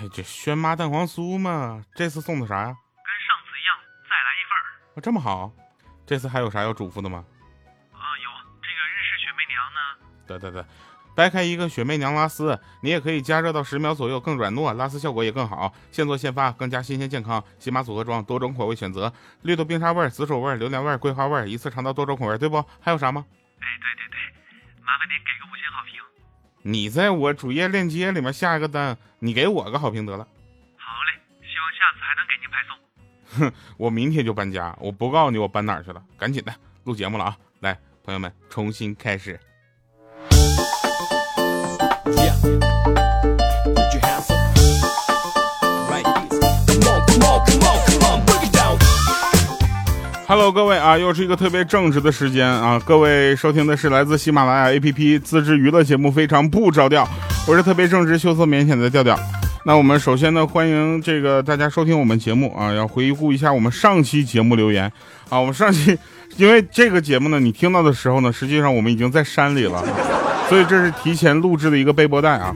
哎，这轩妈蛋黄酥嘛，这次送的啥呀？跟上次一样，再来一份儿。啊，这么好，这次还有啥要嘱咐的吗？啊，有这个日式雪媚娘呢。对对对，掰开一个雪媚娘拉丝，你也可以加热到十秒左右，更软糯，拉丝效果也更好。现做现发，更加新鲜健康。喜马组合装，多种口味选择，绿豆冰沙味、紫薯味、榴莲味、桂花味，一次尝到多种口味，对不？还有啥吗？哎，对对对，麻烦您给。你在我主页链接里面下一个单，你给我个好评得了。好嘞，希望下次还能给您派送。哼，我明天就搬家，我不告诉你我搬哪儿去了，赶紧的，录节目了啊！来，朋友们，重新开始。Hello，各位啊，又是一个特别正直的时间啊！各位收听的是来自喜马拉雅 APP 自制娱乐节目《非常不着调》，我是特别正直、羞涩、腼腆的调调。那我们首先呢，欢迎这个大家收听我们节目啊，要回顾一下我们上期节目留言啊。我们上期因为这个节目呢，你听到的时候呢，实际上我们已经在山里了，所以这是提前录制的一个背播带啊。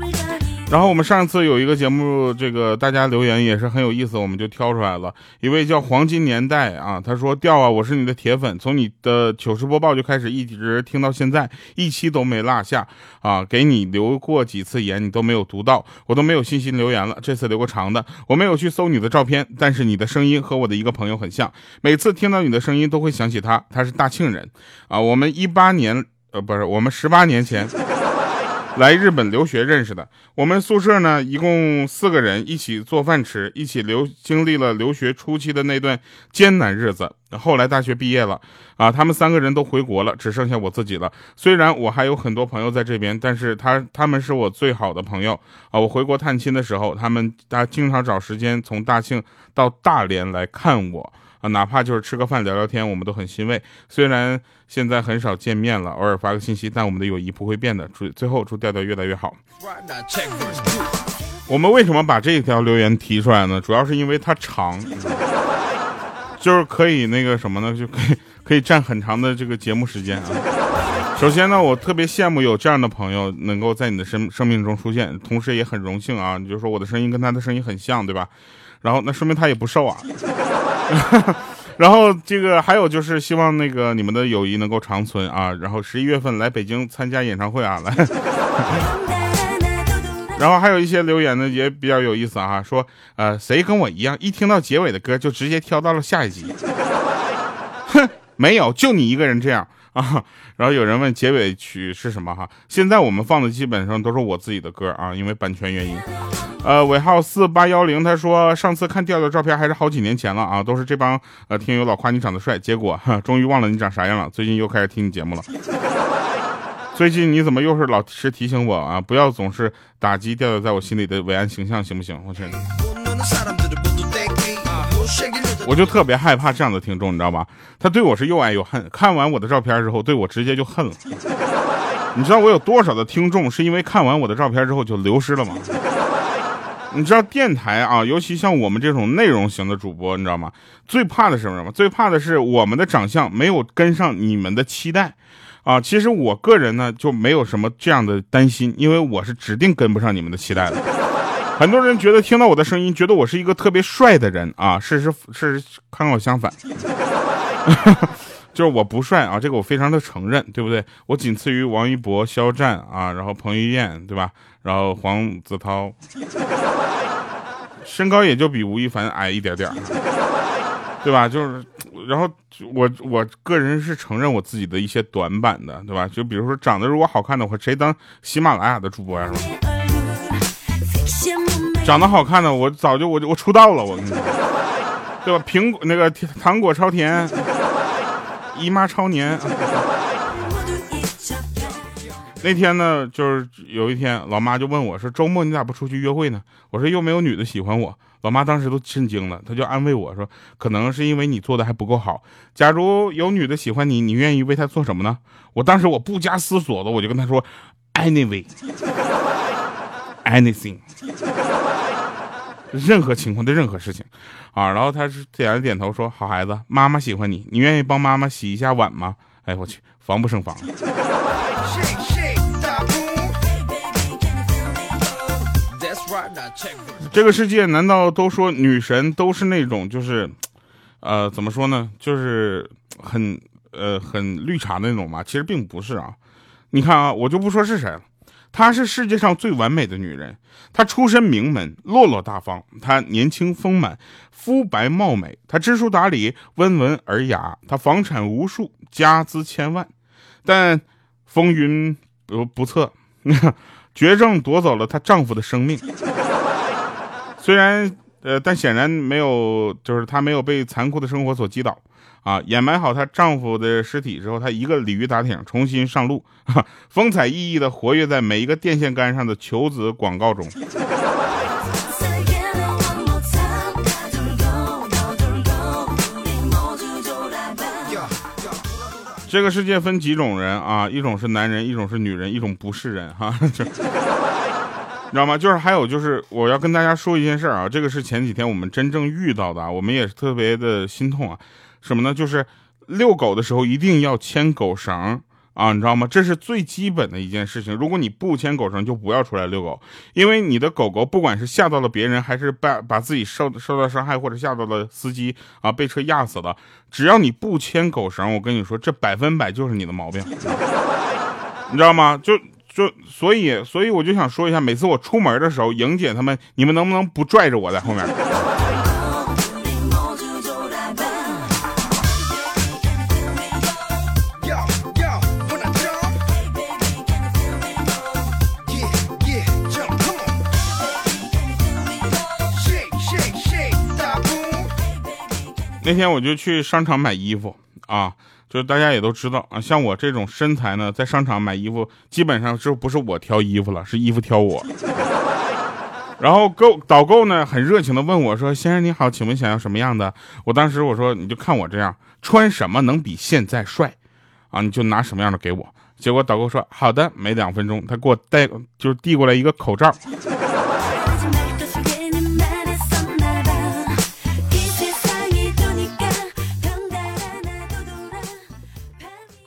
然后我们上次有一个节目，这个大家留言也是很有意思，我们就挑出来了。一位叫黄金年代啊，他说：“调啊，我是你的铁粉，从你的糗事播报就开始一直听到现在，一期都没落下啊。给你留过几次言，你都没有读到，我都没有信心留言了。这次留个长的，我没有去搜你的照片，但是你的声音和我的一个朋友很像，每次听到你的声音都会想起他，他是大庆人啊。我们一八年，呃，不是，我们十八年前。”来日本留学认识的，我们宿舍呢一共四个人，一起做饭吃，一起留经历了留学初期的那段艰难日子。后来大学毕业了，啊，他们三个人都回国了，只剩下我自己了。虽然我还有很多朋友在这边，但是他他们是我最好的朋友啊。我回国探亲的时候，他们他经常找时间从大庆到大连来看我。啊，哪怕就是吃个饭聊聊天，我们都很欣慰。虽然现在很少见面了，偶尔发个信息，但我们的友谊不会变的。祝最后祝调调越来越好。我们为什么把这一条留言提出来呢？主要是因为它长，就是可以那个什么呢？就可以可以占很长的这个节目时间啊。首先呢，我特别羡慕有这样的朋友能够在你的生生命中出现，同时也很荣幸啊。你就说我的声音跟他的声音很像，对吧？然后那说明他也不瘦啊。然后这个还有就是希望那个你们的友谊能够长存啊！然后十一月份来北京参加演唱会啊，来。然后还有一些留言呢也比较有意思啊，说呃谁跟我一样，一听到结尾的歌就直接跳到了下一集。哼，没有，就你一个人这样。啊，然后有人问结尾曲是什么哈？现在我们放的基本上都是我自己的歌啊，因为版权原因。呃，尾号四八幺零他说上次看调调照片还是好几年前了啊，都是这帮呃听友老夸你长得帅，结果哈终于忘了你长啥样了。最近又开始听你节目了。最近你怎么又是老是提醒我啊？不要总是打击调调在我心里的伟岸形象，行不行？我去。我就特别害怕这样的听众，你知道吧？他对我是又爱又恨。看完我的照片之后，对我直接就恨了。你知道我有多少的听众是因为看完我的照片之后就流失了吗？你知道电台啊，尤其像我们这种内容型的主播，你知道吗？最怕的是什么？最怕的是我们的长相没有跟上你们的期待啊！其实我个人呢就没有什么这样的担心，因为我是指定跟不上你们的期待的。很多人觉得听到我的声音，觉得我是一个特别帅的人啊，事实事实刚好相反，就是我不帅啊，这个我非常的承认，对不对？我仅次于王一博、肖战啊，然后彭于晏，对吧？然后黄子韬，身高也就比吴亦凡矮一点点，对吧？就是，然后我我个人是承认我自己的一些短板的，对吧？就比如说长得如果好看的话，谁当喜马拉雅的主播呀？是吧？长得好看的，我早就我就我出道了，我跟你说，对吧？苹果那个糖果超甜，姨妈超黏。那天呢，就是有一天，老妈就问我说：“周末你咋不出去约会呢？”我说：“又没有女的喜欢我。”老妈当时都震惊了，她就安慰我说：“可能是因为你做的还不够好。假如有女的喜欢你，你愿意为她做什么呢？”我当时我不加思索的，我就跟她说：“Anyway，anything。”任何情况的任何事情，啊，然后他是点了点头说：“好孩子，妈妈喜欢你，你愿意帮妈妈洗一下碗吗？”哎，我去，防不胜防。这个世界难道都说女神都是那种就是，呃，怎么说呢？就是很呃很绿茶的那种吗？其实并不是啊。你看啊，我就不说是谁了。她是世界上最完美的女人，她出身名门，落落大方，她年轻丰满，肤白貌美，她知书达理，温文尔雅，她房产无数，家资千万，但风云不不测，绝症夺走了她丈夫的生命。虽然呃，但显然没有，就是她没有被残酷的生活所击倒。啊！掩埋好她丈夫的尸体之后，她一个鲤鱼打挺，重新上路，风采奕奕的活跃在每一个电线杆上的求子广告中。这个世界分几种人啊？一种是男人，一种是女人，一种不是人，哈，你知道吗？就是还有就是，我要跟大家说一件事啊，这个是前几天我们真正遇到的，我们也是特别的心痛啊。什么呢？就是遛狗的时候一定要牵狗绳啊，你知道吗？这是最基本的一件事情。如果你不牵狗绳，就不要出来遛狗，因为你的狗狗不管是吓到了别人，还是把把自己受受到伤害，或者吓到了司机啊，被车压死了，只要你不牵狗绳，我跟你说，这百分百就是你的毛病，你知道吗？就就所以所以我就想说一下，每次我出门的时候，莹姐他们，你们能不能不拽着我在后面？那天我就去商场买衣服啊，就是大家也都知道啊，像我这种身材呢，在商场买衣服基本上就不是我挑衣服了，是衣服挑我。然后购导购呢很热情的问我说：“先生你好，请问想要什么样的？”我当时我说：“你就看我这样，穿什么能比现在帅啊？你就拿什么样的给我。”结果导购说：“好的。”没两分钟，他给我带就是递过来一个口罩。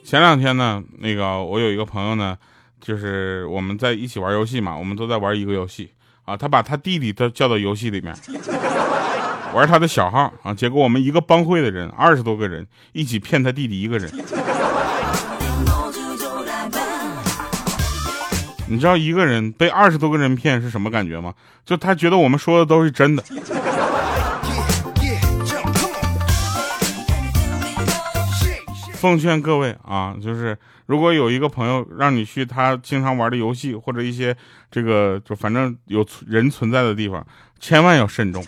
前两天呢，那个我有一个朋友呢，就是我们在一起玩游戏嘛，我们都在玩一个游戏啊。他把他弟弟都叫到游戏里面玩他的小号啊。结果我们一个帮会的人二十多个人一起骗他弟弟一个人。你知道一个人被二十多个人骗是什么感觉吗？就他觉得我们说的都是真的。奉劝各位啊，就是如果有一个朋友让你去他经常玩的游戏或者一些这个就反正有人存在的地方，千万要慎重，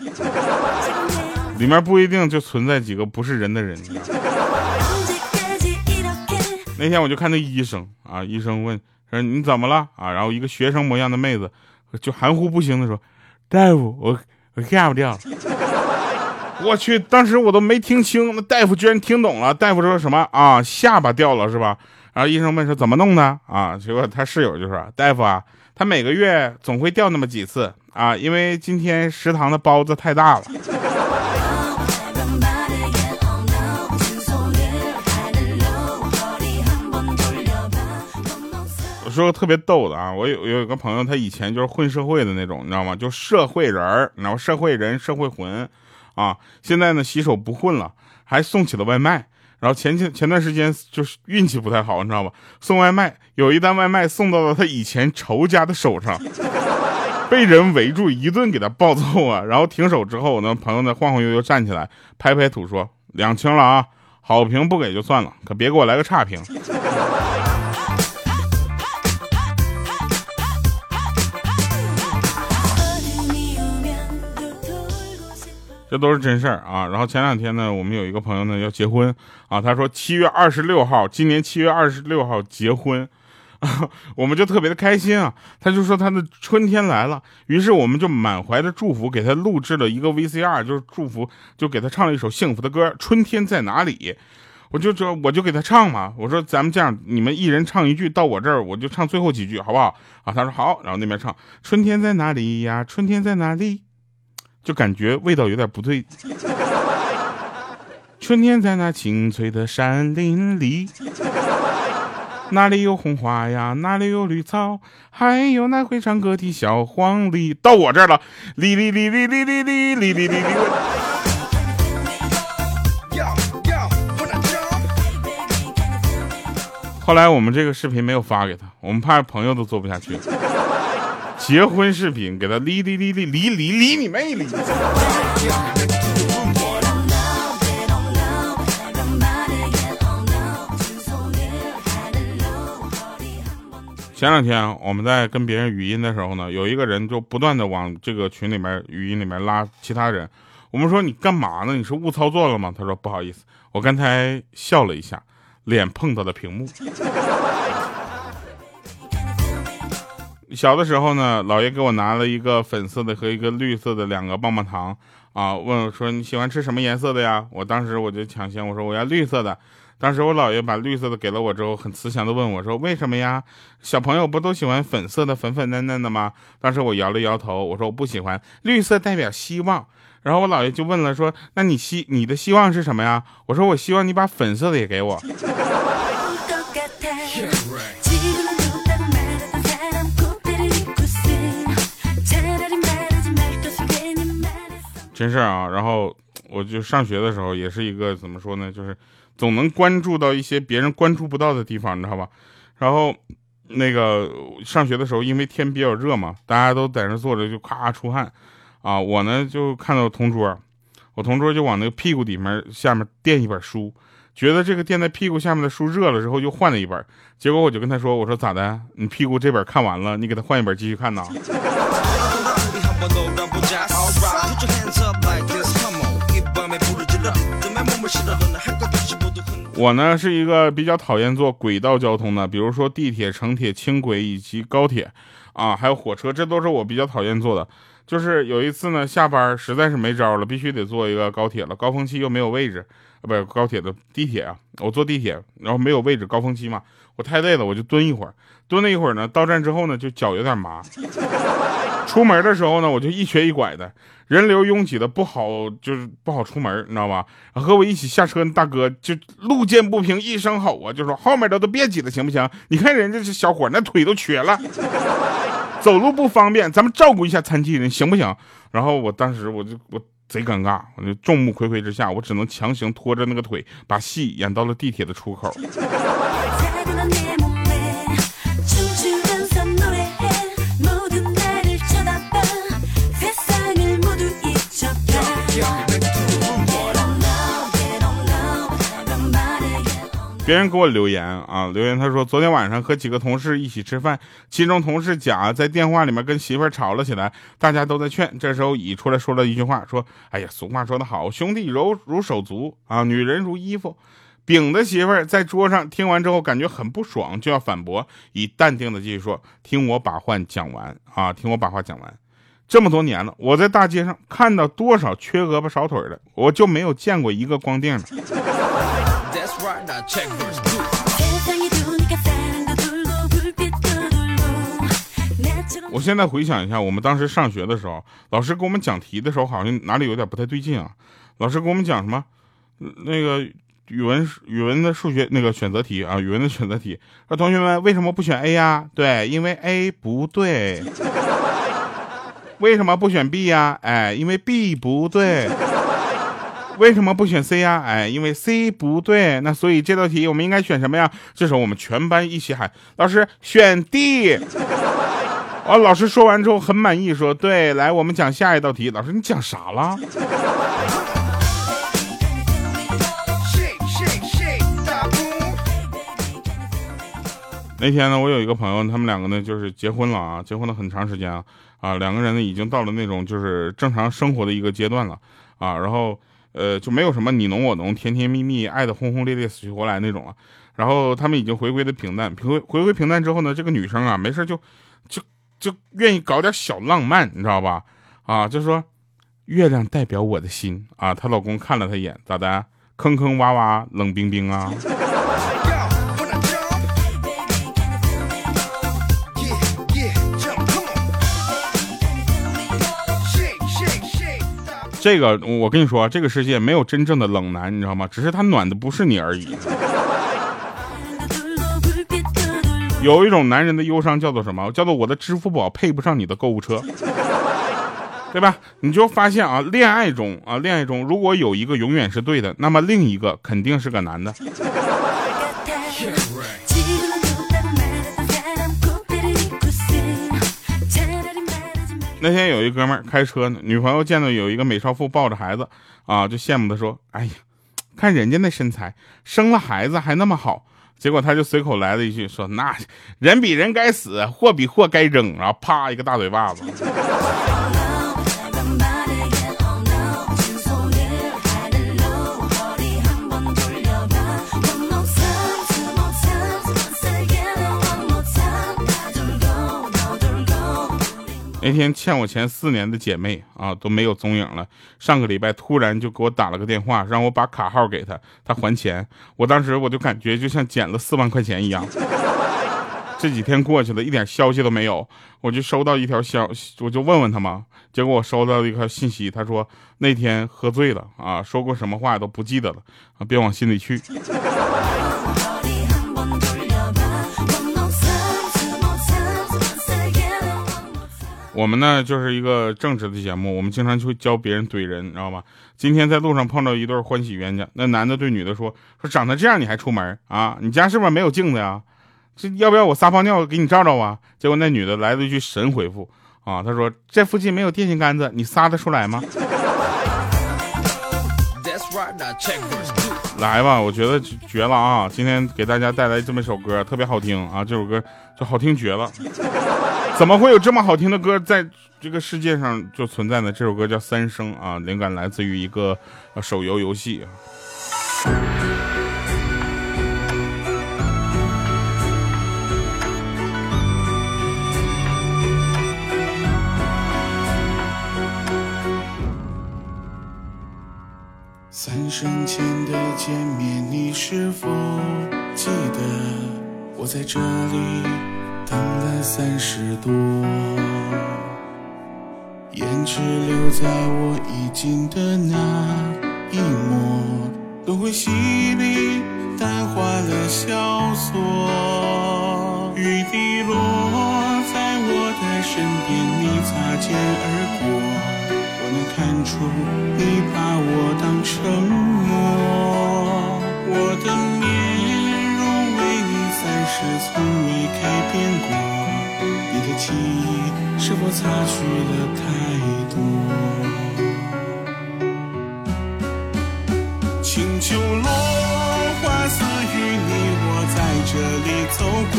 里面不一定就存在几个不是人的人。那天我就看那医生啊，医生问说你怎么了啊？然后一个学生模样的妹子就含糊不清的说，大夫，我我下不掉。我去，当时我都没听清，那大夫居然听懂了。大夫说什么啊？下巴掉了是吧？然后医生问说怎么弄的啊？结果他室友就说：“大夫啊，他每个月总会掉那么几次啊，因为今天食堂的包子太大了。”我说个特别逗的啊，我有有一个朋友，他以前就是混社会的那种，你知道吗？就社会人儿，然后社会人、社会魂。啊，现在呢洗手不混了，还送起了外卖。然后前前前段时间就是运气不太好，你知道吧？送外卖有一单外卖送到了他以前仇家的手上，被人围住一顿给他暴揍啊！然后停手之后，呢，朋友呢晃晃悠悠站起来，拍拍土说：“两清了啊，好评不给就算了，可别给我来个差评。”这都是真事儿啊！然后前两天呢，我们有一个朋友呢要结婚啊，他说七月二十六号，今年七月二十六号结婚，我们就特别的开心啊。他就说他的春天来了，于是我们就满怀的祝福给他录制了一个 VCR，就是祝福，就给他唱了一首幸福的歌《春天在哪里》。我就说我就给他唱嘛，我说咱们这样，你们一人唱一句，到我这儿我就唱最后几句，好不好？啊，他说好，然后那边唱《春天在哪里呀？春天在哪里？》就感觉味道有点不对。春天在那青翠的山林里，哪里有红花呀？哪里有绿草？还有那会唱歌的小黄鹂。到我这儿了，哩哩哩哩哩哩哩哩哩哩哩。后来我们这个视频没有发给他，我们怕朋友都做不下去。结婚视频给他哩哩哩哩哩哩哩你妹离！前两天我们在跟别人语音的时候呢，有一个人就不断的往这个群里面语音里面拉其他人。我们说你干嘛呢？你是误操作了吗？他说不好意思，我刚才笑了一下，脸碰到了屏幕。小的时候呢，姥爷给我拿了一个粉色的和一个绿色的两个棒棒糖啊，问我说你喜欢吃什么颜色的呀？我当时我就抢先我说我要绿色的。当时我姥爷把绿色的给了我之后，很慈祥的问我说：“为什么呀？小朋友不都喜欢粉色的，粉粉嫩嫩的吗？”当时我摇了摇头，我说我不喜欢，绿色代表希望。然后我姥爷就问了说：“那你希你的希望是什么呀？”我说：“我希望你把粉色的也给我。”真事啊！然后我就上学的时候也是一个怎么说呢，就是。总能关注到一些别人关注不到的地方，你知道吧？然后那个上学的时候，因为天比较热嘛，大家都在那坐着就咔出汗啊。我呢就看到同桌，我同桌就往那个屁股底面下面垫一本书，觉得这个垫在屁股下面的书热了之后，又换了一本。结果我就跟他说：“我说咋的？你屁股这本看完了，你给他换一本继续看呢？”我呢是一个比较讨厌坐轨道交通的，比如说地铁、城铁、轻轨以及高铁，啊，还有火车，这都是我比较讨厌坐的。就是有一次呢，下班实在是没招了，必须得坐一个高铁了。高峰期又没有位置，啊，不是高铁的地铁啊，我坐地铁，然后没有位置，高峰期嘛，我太累了，我就蹲一会儿，蹲了一会儿呢，到站之后呢，就脚有点麻。出门的时候呢，我就一瘸一拐的，人流拥挤的不好，就是不好出门，你知道吧？和我一起下车的大哥就路见不平一声吼啊，就说后面的都别挤了，行不行？你看人家这小伙那腿都瘸了，走路不方便，咱们照顾一下残疾人，行不行？然后我当时我就我贼尴尬，我就众目睽睽之下，我只能强行拖着那个腿，把戏演到了地铁的出口。别人给我留言啊，留言他说昨天晚上和几个同事一起吃饭，其中同事甲在电话里面跟媳妇吵了起来，大家都在劝。这时候乙出来说了一句话，说：“哎呀，俗话说得好，兄弟柔如手足啊，女人如衣服。”丙的媳妇在桌上听完之后感觉很不爽，就要反驳，乙淡定的继续说：“听我把话讲完啊，听我把话讲完。这么多年了，我在大街上看到多少缺胳膊少腿的，我就没有见过一个光腚的。”我现在回想一下，我们当时上学的时候，老师给我们讲题的时候，好像哪里有点不太对劲啊。老师给我们讲什么？那个语文语文的数学那个选择题啊，语文的选择题。说同学们为什么不选 A 呀？对，因为 A 不对。为什么不选 B 呀？哎，因为 B 不对。为什么不选 C 呀？哎，因为 C 不对。那所以这道题我们应该选什么呀？这时候我们全班一起喊：“老师选 D。”哦，老师说完之后很满意，说：“对，来，我们讲下一道题。”老师，你讲啥了？那天呢，我有一个朋友，他们两个呢就是结婚了啊，结婚了很长时间啊，啊，两个人呢已经到了那种就是正常生活的一个阶段了啊，然后。呃，就没有什么你侬我侬、甜甜蜜蜜、爱的轰轰烈烈、死去活来那种了。然后他们已经回归的平淡，回回归平淡之后呢，这个女生啊，没事就就就愿意搞点小浪漫，你知道吧？啊，就说月亮代表我的心啊。她老公看了她一眼，咋的？坑坑洼洼、冷冰冰啊。这个我跟你说，这个世界没有真正的冷男，你知道吗？只是他暖的不是你而已。有一种男人的忧伤叫做什么？叫做我的支付宝配不上你的购物车，对吧？你就发现啊，恋爱中啊，恋爱中如果有一个永远是对的，那么另一个肯定是个男的。那天有一哥们儿开车呢，女朋友见到有一个美少妇抱着孩子，啊，就羡慕的说：“哎呀，看人家那身材，生了孩子还那么好。”结果他就随口来了一句说：“那人比人该死，货比货该扔。”然后啪一个大嘴巴子。那天欠我钱四年的姐妹啊都没有踪影了。上个礼拜突然就给我打了个电话，让我把卡号给她，她还钱。我当时我就感觉就像捡了四万块钱一样。这几天过去了，一点消息都没有，我就收到一条消息，我就问问他嘛。结果我收到一条信息，他说那天喝醉了啊，说过什么话都不记得了啊，别往心里去。我们呢就是一个正直的节目，我们经常去教别人怼人，你知道吗？今天在路上碰到一对欢喜冤家，那男的对女的说：“说长得这样你还出门啊？你家是不是没有镜子呀？这要不要我撒泡尿给你照照啊？”结果那女的来了一句神回复啊，她说：“这附近没有电线杆子，你撒得出来吗？”来吧，我觉得绝了啊！今天给大家带来这么一首歌，特别好听啊！这首歌就好听绝了。怎么会有这么好听的歌在这个世界上就存在呢？这首歌叫《三生》啊，灵感来自于一个手游游戏。三生前的见面，你是否记得？我在这里。等了三十多，胭脂留在我衣襟的那一抹，轮回洗礼，淡化了萧索。雨滴落在我的身边，你擦肩而过，我能看出你把我当成默，我的面容为你三世从未改变过。你的。记忆是否擦去了太多？清秋落花似雨，你我在这里走过，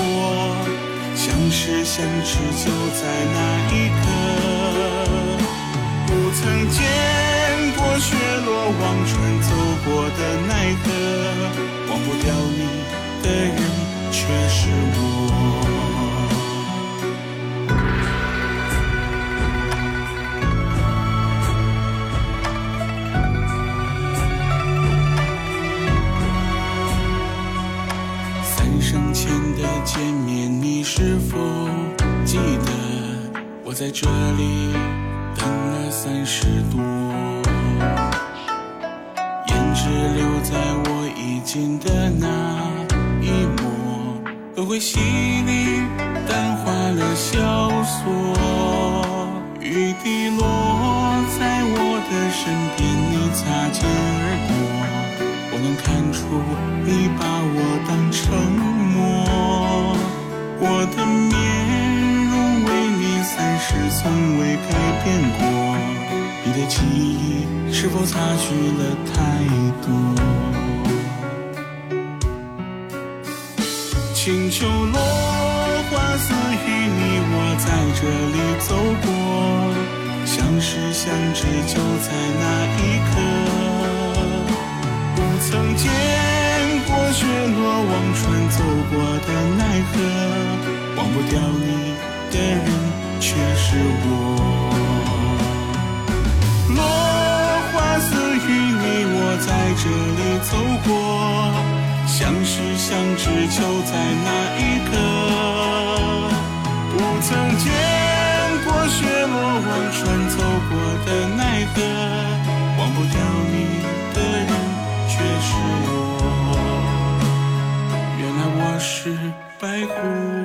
相识相知就在那一刻。不曾见过雪落忘川走过的奈何，忘不掉你的人却是我。三生前的见面，你是否记得？我在这里等了三十多，胭脂留在我衣襟的。抹，轮回洗礼，淡化了萧索。雨滴落在我的身边，你擦肩而过，我能看出你把我当成默，我的面。是从未改变过，你的记忆是否擦去了太多？秋落花似雨，你我在这里走过，相识相知就在那一刻。不曾见过雪落忘川走过的奈何，忘不掉你的人。却是我，落花似雨，你我在这里走过，相识相知就在那一刻。不曾见过雪落忘川走过的奈何，忘不掉你的人却是我。原来我是白狐。